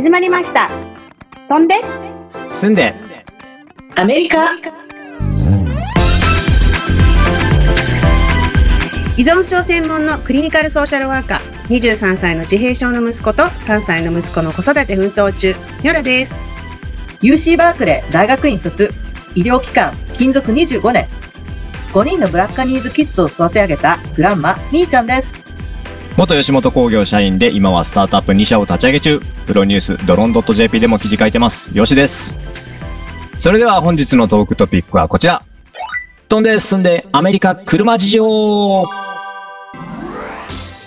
始まりました。飛んで、住んで、アメリカ。依存症専門のクリニカルソーシャルワーカー、23歳の自閉症の息子と3歳の息子の子育て奮闘中、ニョラです。UC バークレー大学院卒医療機関勤続25年。5人のブラッカニーズキッズを育て上げたグランマみーちゃんです元吉本工業社員で今はスタートアップ2社を立ち上げ中、プロニュースドローン .jp でも記事書いてます。よしです。それでは本日のトークトピックはこちら。飛んで進んでアメリカ車事情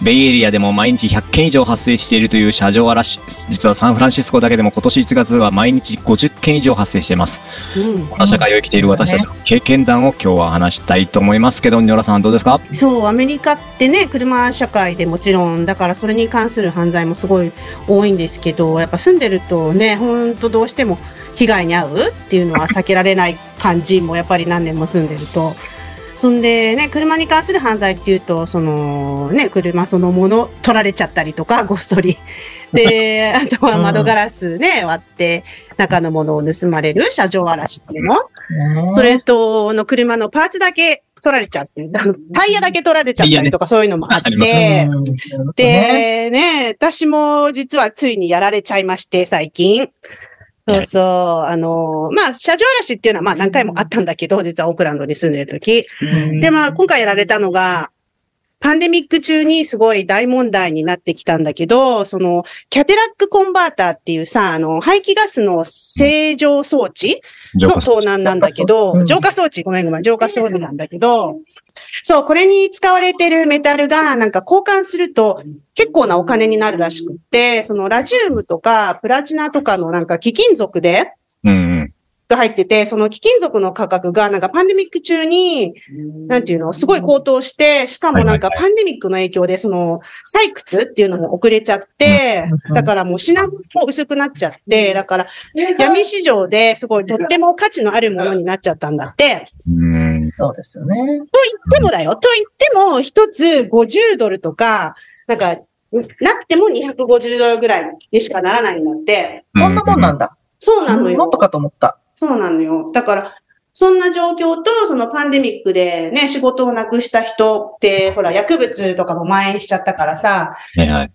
ベイエリアでも毎日100件以上発生しているという車上嵐。実はサンフランシスコだけでも今年1月は毎日50件以上発生しています。うんこの社会を生きている私たちの経験談を今日は話したいと思いますけど、ニョラさんどうですか？そう、アメリカってね、車社会でもちろん、だからそれに関する犯罪もすごい多いんですけど、やっぱ住んでるとね、ほんとどうしても被害に遭うっていうのは避けられない感じもやっぱり何年も住んでると。そんでね、車に関する犯罪っていうと、そのね、車そのもの取られちゃったりとか、ごっそり。で、あとは窓ガラスね、割って中のものを盗まれる車上荒らしっていうの。それと、あの車のパーツだけ取られちゃって、あのタイヤだけ取られちゃったりとかそういうのもあって、うん。で、ね、私も実はついにやられちゃいまして、最近。そうそう。あの、まあ、車上荒らしっていうのはまあ何回もあったんだけど、実はオークランドに住んでる時。うんで、まあ、今回やられたのが、パンデミック中にすごい大問題になってきたんだけど、その、キャテラックコンバーターっていうさ、あの、排気ガスの正常装置の盗難なんだけど、うん浄化装置、ごめんごめん、浄化装置なんだけど、そう、これに使われてるメタルが、なんか交換すると結構なお金になるらしくって、そのラジウムとかプラチナとかのなんか貴金属で、うんうん。が入ってて、その貴金属の価格がなんかパンデミック中に、なんていうの、すごい高騰して、しかもなんかパンデミックの影響で、その採掘っていうのも遅れちゃってうん、だからもう品も薄くなっちゃって、だから闇市場ですごいとっても価値のあるものになっちゃったんだって。うん。そうですよねと言ってもだよ。と言っても、一つ50ドルとか、なんか、なっても250ドルぐらいにしかならないんだって。こんなもんなんだそうなのよ。もっとかと思ったそうなのよ。だから、そんな状況と、そのパンデミックでね、仕事をなくした人って、ほら、薬物とかも蔓延しちゃったからさ、はいはい。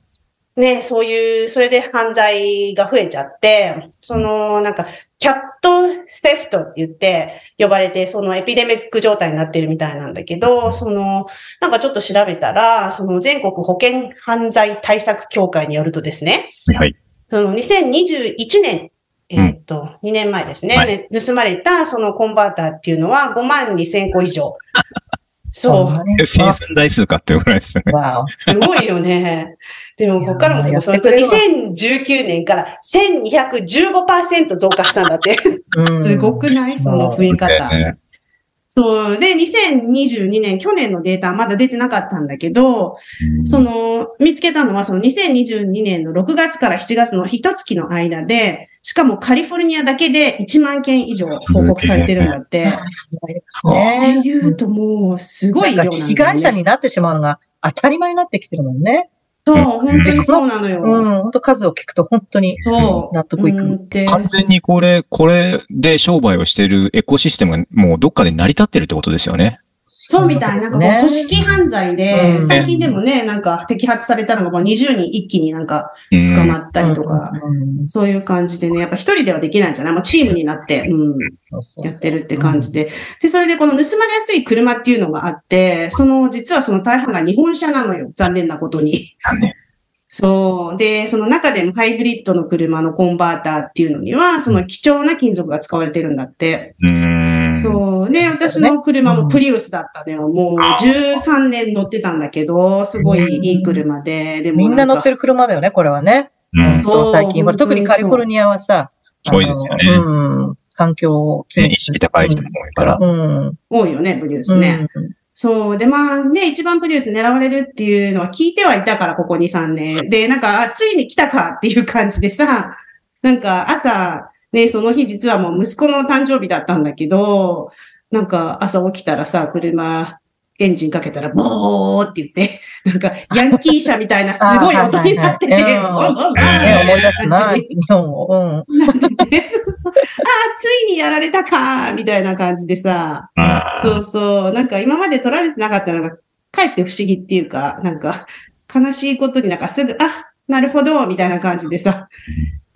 ね、そういう、それで犯罪が増えちゃって、その、なんか、キャットステフトって言って呼ばれて、そのエピデミック状態になってるみたいなんだけど、その、なんかちょっと調べたら、その全国保険犯罪対策協会によるとですね、はい。その2021年、えーっと、2年前ですね、はいね盗まれたそのコンバーターっていうのは5万2000個以上。そう。ね生産台数かっていうぐらいですよね。わおすごいよね。でも、ここからもすごい。それるわ2019年から1215%増加したんだって。うん すごくない？その増え方。ねそう。で、2022年、去年のデータはまだ出てなかったんだけど、その、見つけたのは、その2022年の6月から7月の一月の間で、しかもカリフォルニアだけで1万件以上報告されてるんだって。ですってねいうともう、すごい量なんだよね。なんか被害者になってしまうのが当たり前になってきてるもんね。そう、本当にそうなのよ。うん、本当数を聞くと本当にそう。納得いく。うんで完全にこれ、これで商売をしているエコシステムがもうどっかで成り立ってるってことですよね。そうみたいな、なんかこう組織犯罪で、うん最近でもね、なんか摘発されたのがもう20人一気になんかうん捕まったりとか、うんそういう感じでね、やっぱ一人ではできないんじゃない？もうチームになって、うん、やってるって感じで。で、それでこの盗まれやすい車っていうのがあって、その、実はその大半が日本車なのよ。残念なことに。なんでそう。で、その中でもハイブリッドの車のコンバーターっていうのには、その貴重な金属が使われてるんだって。うーん。そう。で、私の車もプリウスだったのよ。もう13年乗ってたんだけど、すごいいい車で。でもみんな乗ってる。る車だよね、これはね。うん。そう最近、特にカリフォルニアはさ、多いですよねうん。環境を気ね意にする識高い人も多いから。うん。多いよね、プリウスね。そう。で、まあね、一番プリウス狙われるっていうのは聞いてはいたから、ここ2、3年。で、なんか、あついに来たかっていう感じでさ、なんか朝、ね、その日実はもう息子の誕生日だったんだけど、なんか朝起きたらさ、車、エンジンかけたら、ボーって言って、なんか、ヤンキー車みたいな すごい音になってて、あはい 思い出すな、日本。を。うん。になっててああ、ついにやられたかみたいな感じでさ、あそうそう、なんか今まで取られてなかったのが、かえって不思議っていうか、なんか、悲しいことになんかすぐ、あ、なるほど、みたいな感じでさ、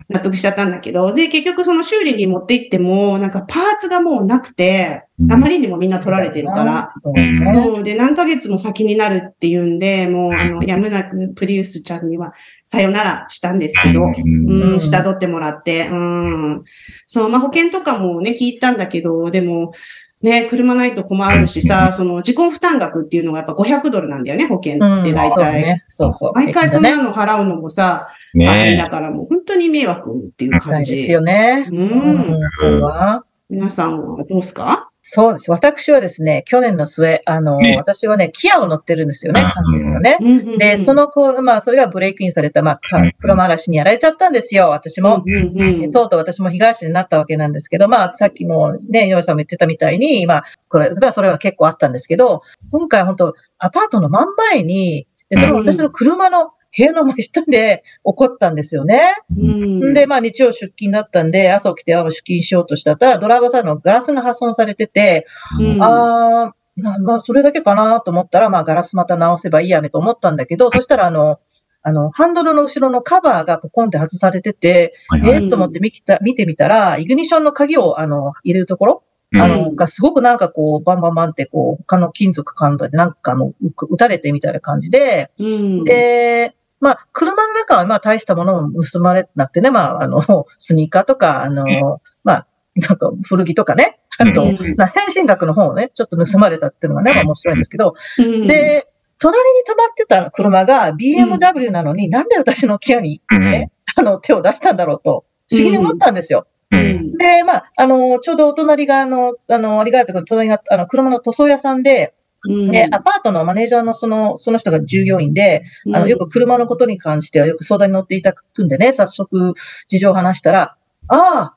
納得しちゃったんだけど、で、結局その修理に持って行っても、なんかパーツがもうなくて、あまりにもみんな取られてるから、そうね。そう。で、何ヶ月も先になるっていうんで、もう、あの、やむなくプリウスちゃんにはさよならしたんですけど、うん。うん、下取ってもらって、うん。そう、まあ、保険とかもね、聞いたんだけど、でも、ね、車ないと困るしさ、その、自己負担額っていうのがやっぱ500ドルなんだよね、保険うん。って大そう体。ね。そうそう。毎回そんなね。の払うのもさ、大変ねだからもう本当に迷惑っていうな感じ。いですよね。うん皆さんはどうですか？そうです。私はですね、去年の末、あの、ね私はね、キアを乗ってるんですよね、うん韓国のね。で、その、の子、まあ、それがブレイクインされた、まあかうん、車嵐にやられちゃったんですよ、私も。うんうんうんとうとう私も被害者になったわけなんですけど、まあ、さっきもね、ヨウさんも言ってたみたいに、まあ、これ、それは結構あったんですけど、今回本当アパートの真ん前に、でそれも私の車の部屋の真下で起こったんですよね。うん。で、まあ日曜出勤だったんで、朝起きてあ出勤しようとしたら、ドライバーさんのガラスが破損されてて、うん。あーなな、それだけかなと思ったら、まあガラスまた直せばいいやねと思ったんだけど、そしたらあの、あの、ハンドルの後ろのカバーがポコンって外されてて、はいはい。えー、と思って見た見てみたら、イグニションの鍵をあの入れるところ、うん。あの、がすごくなんかこう、バンバンバンってこう、他の金属感度でなんかもう撃たれてみたいな感じで、うん。で、まあ、車の中はまあ大したものも盗まれなくてね、まあ、あの、スニーカーとか、あの、まあ、なんか古着とかね、あと、うんまあ、先進学の方をね、ちょっと盗まれたっていうのがね、まあ面白いんですけど、うん。で、隣に止まってた車が BMW なのに、なんで私のキアに、うん。ねあの、手を出したんだろうと、不思議に思ったんですよ。ううん。んで、まあ、あの、ちょうどお隣が、あの、あの、ありがたく隣が、あの、車の塗装屋さんで、うんで、アパートのマネージャーのその、その人が従業員で、あの、よく車のことに関してはよく相談に乗っていただくんでね、早速事情を話したら、ああ、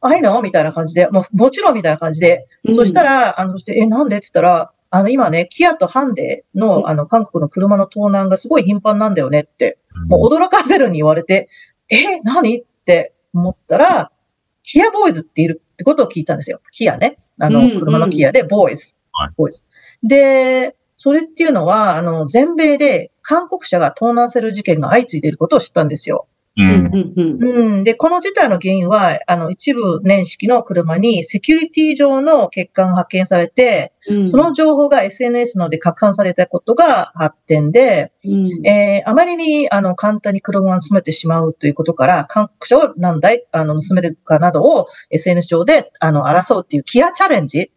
ああいうのみたいな感じで、もう、もちろんみたいな感じで、そしたら、あの、そして、え、なんで？って言ったら、あの、今ね、キアとハンデの、あの、韓国の車の盗難がすごい頻繁なんだよねって、もう驚かせるに言われて、え、何？って思ったら、キアボーイズっているってことを聞いたんですよ。キアね。あの、車のキアで、ボーイズ。はい。ボーイズ。で、それっていうのは、あの、全米で韓国車が盗難される事件が相次いでいることを知ったんですよ。ううんんうんうん。で、この事態の原因は、あの、一部年式の車にセキュリティ上の欠陥が発見されて、うんその情報が SNS ので拡散されたことが発展で、うんえーあまりに、あの、簡単に車を盗めてしまうということから、韓国車を何台、あの、盗めるかなどを SNS 上で、あの、争うっていうキアチャレンジ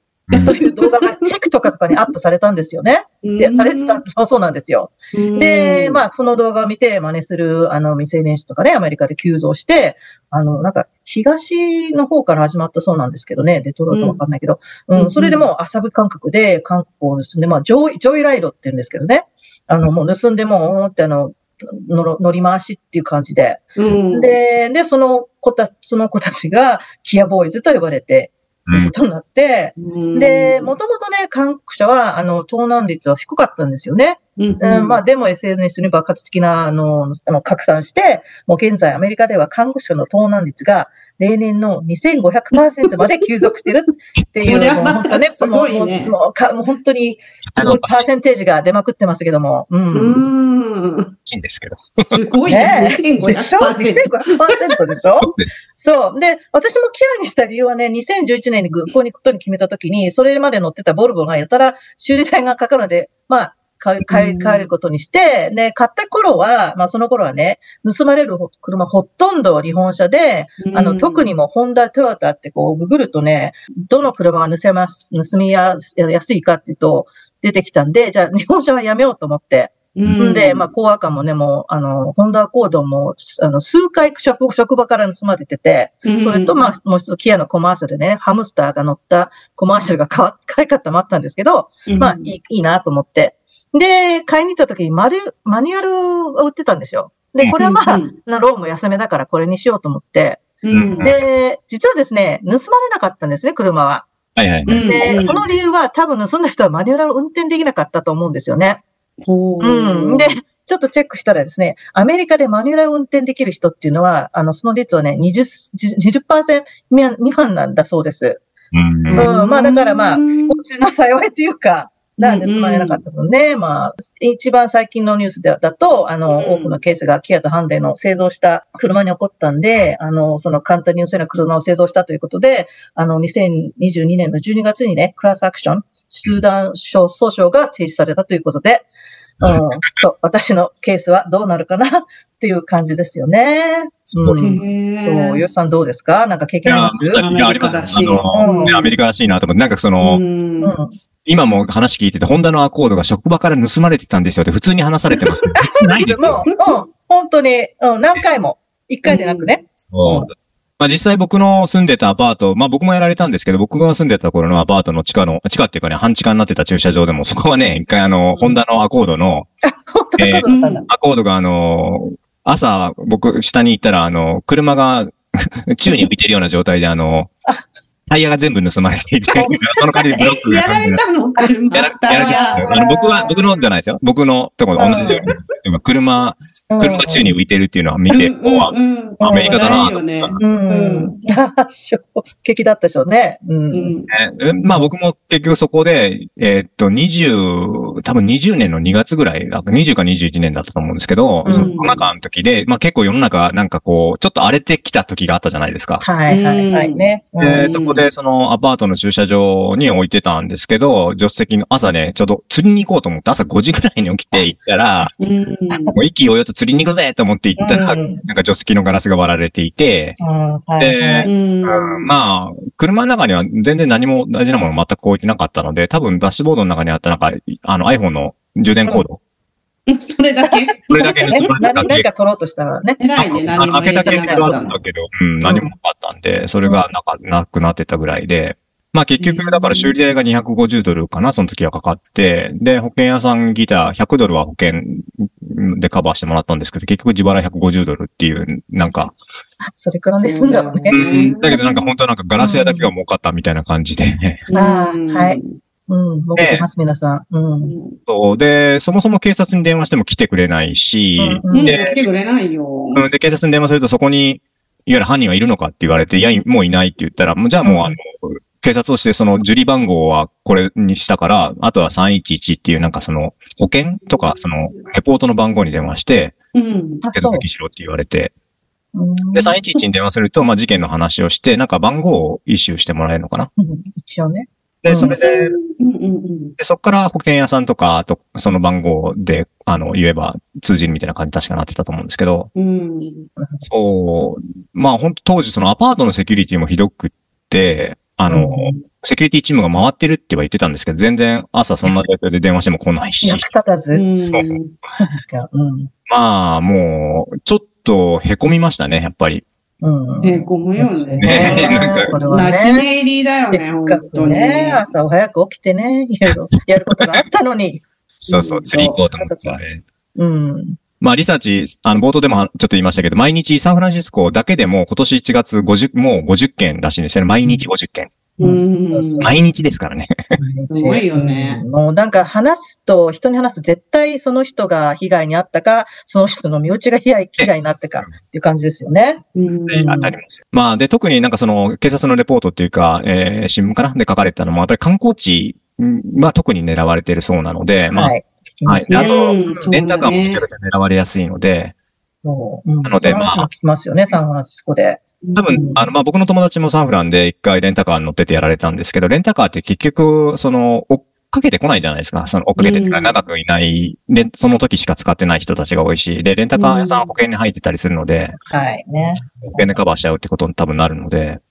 という動画が TikTok とかにアップされたんですよね。で、されてた、そうなんですよ。で、まあ、その動画を見て真似する、あの、未成年者とかね、アメリカで急増して、あの、なんか、東の方から始まったそうなんですけどね、デトロイトわかんないけど、うん。うん、それでもう遊ぶ感覚で韓国車を盗んで、まあ、 joy、joyride って言うんですけどね、あの、もう盗んでもう、ってあの、乗り回しっていう感じで、うん、で、で、その子た、その子たちが、 Kia Boys と呼ばれて、ういうんことになって、うんで、もともとね、韓国車は、あの、盗難率は低かったんですよね。うんうん、まあ、でも SNS に爆発的な、あの、あの拡散して、もう現在アメリカでは看護師の盗難率が例年の2500%まで急増してるっていう、本当ね、すごいねもうもうかもう本当にすごいパーセンテージが出まくってますけども。うん。うん。んですけど。すごいね。ねでしょ2500%。2500%でしょそうですそう。で、私もキアにした理由はね、2011年に空港に行くことに決めたときに、それまで乗ってたボルボがやたら修理代がかかるので、まあ、買い、買い、買えることにして、で、買った頃は、まあその頃はね、盗まれる車ほとんど日本車で、あの、特にもホンダ、トヨタってこう、ググるとね、どの車が盗めます、盗みやす安いかっていうと、出てきたんで、じゃあ日本車はやめようと思って、うん、んで、まあ、コアカもね、もう、あの、ホンダアコードも、あの、数回職職場から盗まれてて、うん。それと、まあ、もう一つ、キアのコマーシャルでね、ハムスターが乗ったコマーシャルがかわ、可愛かったもあったんですけど、うん。まあ、いい、いいなと思って。で、買いに行った時にマル、マニュアルを売ってたんですよ。で、これはまあ、ローンも安めだからこれにしようと思って。うんで、実はですね、盗まれなかったんですね、車は。はいはい。うんで、その理由は多分盗んだ人はマニュアル運転できなかったと思うんですよね。ほううん。で、ちょっとチェックしたらですね、アメリカでマニュアル運転できる人っていうのは、あの、その率はね、20、20%未満なんだそうです。うんうんまあだからまあ不幸中の幸いというか、なんで盗まれなかった分ね、まあ、一番最近のニュースでだと、あの、うん多くのケースがキアとハンデの製造した車に起こったんで、あの、その簡単に盗めない車を製造したということで、あの、2022年の12月にね、クラスアクション、集団訴訟が停止されたということで、うん、そう、私のケースはどうなるかなっていう感じですよね。うん、そう、ヨシさんどうですか？なんか経験あります？いやありますね。あの、ねアメリカらしいなと思って、なんかその。今も話聞いてて、ホンダのアコードが職場から盗まれてたんですよって普通に話されてますけど。ないですよもう、うん、本当に、うん、何回も。一回でなくね。そうまあ実際僕の住んでたアパート、まあ僕もやられたんですけど、僕が住んでた頃のアパートの地下の、地下っていうかね、半地下になってた駐車場でも、そこはね、一回あの、ホンダのアコードの、本当にそうだったんだ。アコードがあの、朝、僕、下に行ったら、あの、車が 宙に浮いてるような状態で、あの、タイヤが全部盗まれていて、その代わりにブロックがやられたの車やら、れたんですよ。あの、僕は、僕のじゃないですよ。僕のところと同じように。今車、車が宙に浮いてるっていうのを見て、うアメリカだな衝撃だったでしょうね。まあ僕も結局そこで、えーっと、20、多分20年の2月ぐらい、あ20か21年だったと思うんですけど、うん。そのコロナ禍の時で、まあ結構世の中なんかこう、ちょっと荒れてきた時があったじゃないですか。はい、はい、はい、ね。そこでそのアパートの駐車場に置いてたんですけど、助手席の朝ね、ちょうど釣りに行こうと思って朝5時ぐらいに起きて行ったら、うん。もう意気揚々と釣りに行くぜと思って行ったら、うん。なんか助手席のガラスが割られていて、うん、でまあ、車の中には全然何も大事なもの全く置いてなかったので、多分ダッシュボードの中にあったなんか、あの iPhone の充電コード、それだけ？これだけ盗まれてた何か取ろうとしたらね。偉いね、あ何も開けたてなかった。の形跡があったんだ。けど、うん、何もなかったんで、それがなか、なくなってたぐらいで、まあ結局、だから修理代が250ドルかな、その時はかかって、で、保険屋さんギター100ドルは保険でカバーしてもらったんですけど、結局自腹150ドルっていう、なんか、それくらいで済んだのね。そうねだけどなんか本当なんかガラス屋だけが儲かったみたいな感じで、あーはいうん、儲けてます、皆さん。うん。そうで、そもそも警察に電話しても来てくれないし、うん来てくれないよ。うんで、警察に電話するとそこに、いわゆる犯人はいるのかって言われて、いや、もういないって言ったら、もうじゃあもう、うんあの、警察としてその受理番号はこれにしたから、あとは311っていうなんかその保険とかそのレポートの番号に電話して、うん。手続。きしろって言われて、うんで、311に電話すると、まあ事件の話をして、なんか番号をイシューしてもらえるのかな。うん一応ね。で、うんそれで、うんうんうん。でそこから保険屋さんとか、あと、その番号で、あの、言えば通じるみたいな感じに確かなってたと思うんですけど、うん。そう、まあ本当当時そのアパートのセキュリティもひどくって、あの、うんセキュリティチームが回ってるっては言ってたんですけど、全然朝そんな状況で電話しても来ないし役、立たず。うんそううん。まあもう、ちょっと凹みましたね、やっぱり。うん。へこむよね。ねなんかこれは泣きね。寝入りだよせね、本当に。ね、朝早く起きてね、やることがあったのに。そうそう、うん釣り行こうと思ってね。うん。まあリサーチ、あの冒頭でもちょっと言いましたけど、毎日サンフランシスコだけでも今年1月50、もう50件らしいんですよね。毎日50件。毎日ですからね。すごいよね。うんもうなんか話すと、人に話すと絶対その人が被害に遭ったか、その人の身内が被害被害になったかっていう感じですよね。うん。で当たりますよ。まあ、で、特になんかその、警察のレポートっていうか、えー、新聞かな？で書かれてたのも、やっぱり観光地は特に狙われているそうなので、まあ、はい。はい。あとうんそうだね。レンタカーもめちゃくちゃ狙われやすいので、そう。うん。なのでそ話も聞きますよね、サンフランシスコで。多分う、んあの、まあ、僕の友達もサンフランで一回レンタカーに乗っててやられたんですけど、レンタカーって結局、その、追っかけてこないじゃないですか。その、追っかけて長くいない、で、その時しか使ってない人たちが多いし、で、レンタカー屋さんは保険に入ってたりするので、はい、ね。保険でカバーしちゃうってことに多分なるので、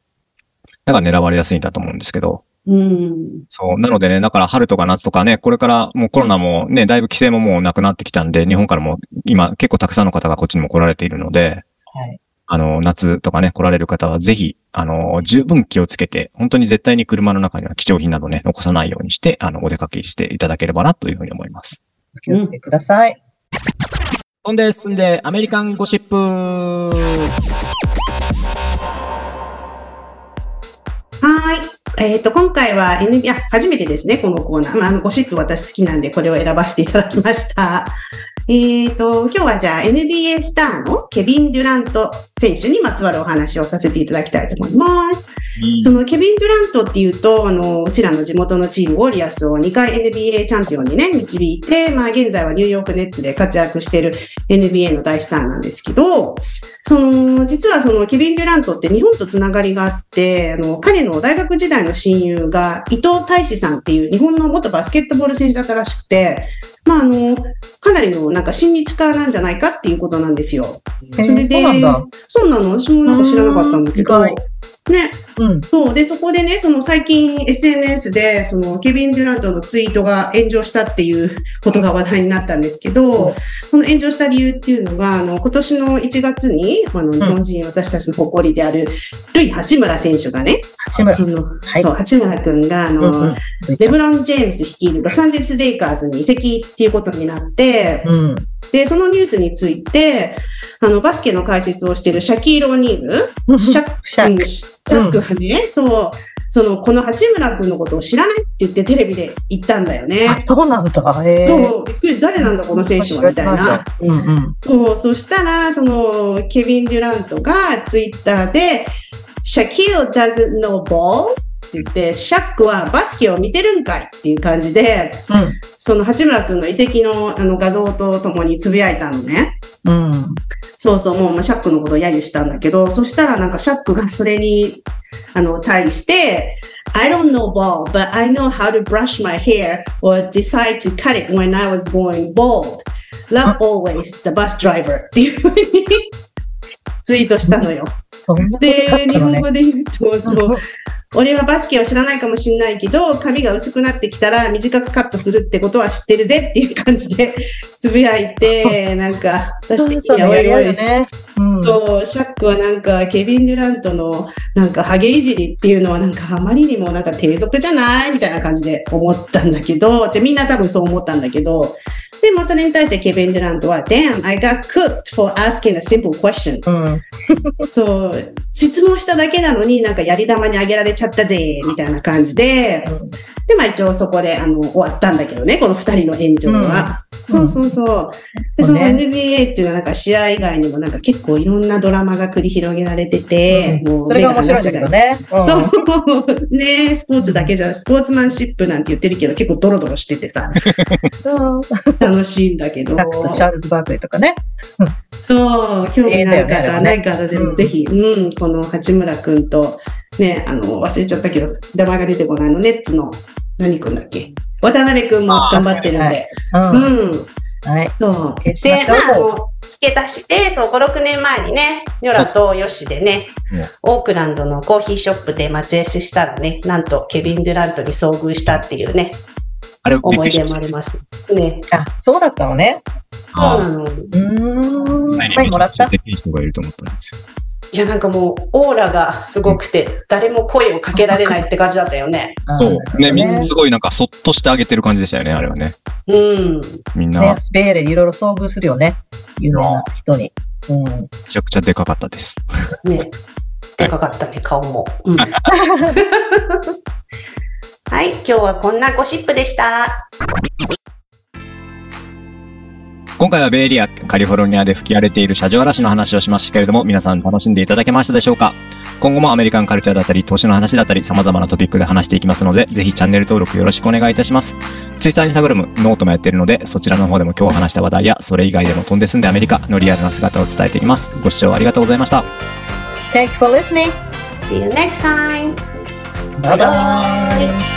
だから狙われやすいんだと思うんですけど、うん。そう。なのでね、だから春とか夏とかね、これからもうコロナもね、だいぶ規制ももうなくなってきたんで、日本からも今結構たくさんの方がこっちにも来られているので、はい。あの、夏とかね、来られる方はぜひ、あの、十分気をつけて、本当に絶対に車の中には貴重品などね、残さないようにして、あの、お出かけしていただければなというふうに思います。お気をつけください。ほんで、進んで、アメリカンゴシップはーい。えっ、と、今回は NBA、あ、初めてですね、このコーナー。まあ、あの、ゴシップ私好きなんで、これを選ばせていただきました。えっ、と、今日はじゃあ NBA スターのケビン・デュラント選手にまつわるお話をさせていただきたいと思います。そのケビン・デュラントっていうと、あの、うちらの地元のチーム、ウォリアスを2回 NBA チャンピオンにね、導いて、まあ現在はニューヨークネッツで活躍している NBA の大スターなんですけど、その、実はそのケビン・デュラントって日本とつながりがあって、あの、彼の大学時代の親友が伊藤大志さんっていう日本の元バスケットボール選手だったらしくて、まああの、かなりのなんか親日家なんじゃないかっていうことなんですよ。えーそれでそうなんだ。そうなの？私もなんか知らなかったんだけど。ね、うん。そう。で、そこでね、その最近 SNS で、そのケビン・デュラントのツイートが炎上したっていう ことが話題になったんですけど、うんその炎上した理由っていうのが、あの、今年の1月に、あの、日本人、私たちの誇りである、ルイ・八村選手がね、八村。その、はいそう、八村くんが、あの、うんうん。レブロン・ジェームス率いるロサンゼルス・レイカーズに移籍っていうことになって、うん。で、そのニュースについて、あの、バスケの解説をしているシャキール・オニール、シャック。シャックがね、そう、その、この八村君のことを知らないって言ってテレビで言ったんだよねあ、。そうなんだ。へえ。そう、びっくり、誰なんだこの選手は、みたいな。。うんうん。そう、そしたら、その、ケビン・デュラントがツイッターで、シャキール doesn't know ball って言って、シャックはバスケを見てるんかいっていう感じで、うん。その八村君の移籍のあの画像とともにつぶやいたのね。うん。そうそう、もうシャックのことを揶揄したんだけど、そしたらなんかシャックがそれに、あの、対して、I don't know ball, but I know how to brush my hair or decide to cut it when I was going bald. Love always the bus driver っていうふうにツイートしたのよ。で。日本語で言うと、そう、俺はバスケを知らないかもしれないけど、髪が薄くなってきたら短くカットするってことは知ってるぜっていう感じでつぶやいて、なんか、私的にはおいおい、ね。う。ん。そう、シャックはなんか、ケビン・デュラントのなんか、ハゲいじりっていうのはなんか、あまりにもなんか低俗じゃない？みたいな感じで思ったんだけど、で、みんな多分そう思ったんだけど、でもそれに対してケビン・デュラントは、Damn, I got cooked for asking a simple question. うん。そう、質問しただけなのになんかやり玉にあげられちゃったぜ、みたいな感じで、で、まあ一応そこであの終わったんだけどね、この二人の炎上は。そうそうそう。で、その NBA っていうのはなんか試合以外にもなんか結構いろんなドラマが繰り広げられてて、もうそれが面白いんだけどね。うん。そう。ね、スポーツだけじゃ、スポーツマンシップなんて言ってるけど結構ドロドロしててさ。楽しいんだけど。チャールズ・バークレーとかね。そう、興味ない方、ない方でうんもぜひ、うん、この八村くんと、ね、あの、忘れちゃったけど、名前が出てこないの、ネッツの、何くんだっけ？渡辺くんも頑張ってるんで。う。うんん。はい。そう。で、まあ、付け足して、そう、5、6年前にね、ニョラとヨシでねうん、オークランドのコーヒーショップで待ち合わせしたらね、なんとケビン・デュラントに遭遇したっていうね、あれ、思い出もあります。ね。あ、そうだったのね。そうあなの。うーん。あサインもらった？人がいると思ったんですよ。いや、なんかもう、オーラがすごくて、誰も声をかけられないって感じだったよね。そう。ね、みんなすごいなんかそっとしてあげてる感じでしたよね、あれはね。うん。みんなね、スペーレでいろいろ遭遇するよね。有名な人に。うん。めちゃくちゃでかかったです。ね。でかかったね、顔も。うん はい、今日はこんなゴシップでした。今回はベイエリア、カリフォルニアで吹き荒れている車上嵐の話をしましたけれども、皆さん楽しんでいただけましたでしょうか？今後もアメリカンカルチャーだったり、投資の話だったり、様々なトピックで話していきますので、ぜひチャンネル登録よろしくお願いいたします。ツイッター、インスタグラム、ノートもやっているので、そちらの方でも今日話した話題や、それ以外でも飛んで住んでアメリカのリアルな姿を伝えていきます。ご視聴ありがとうございました。Thank you for listening. See you next time! Bye bye.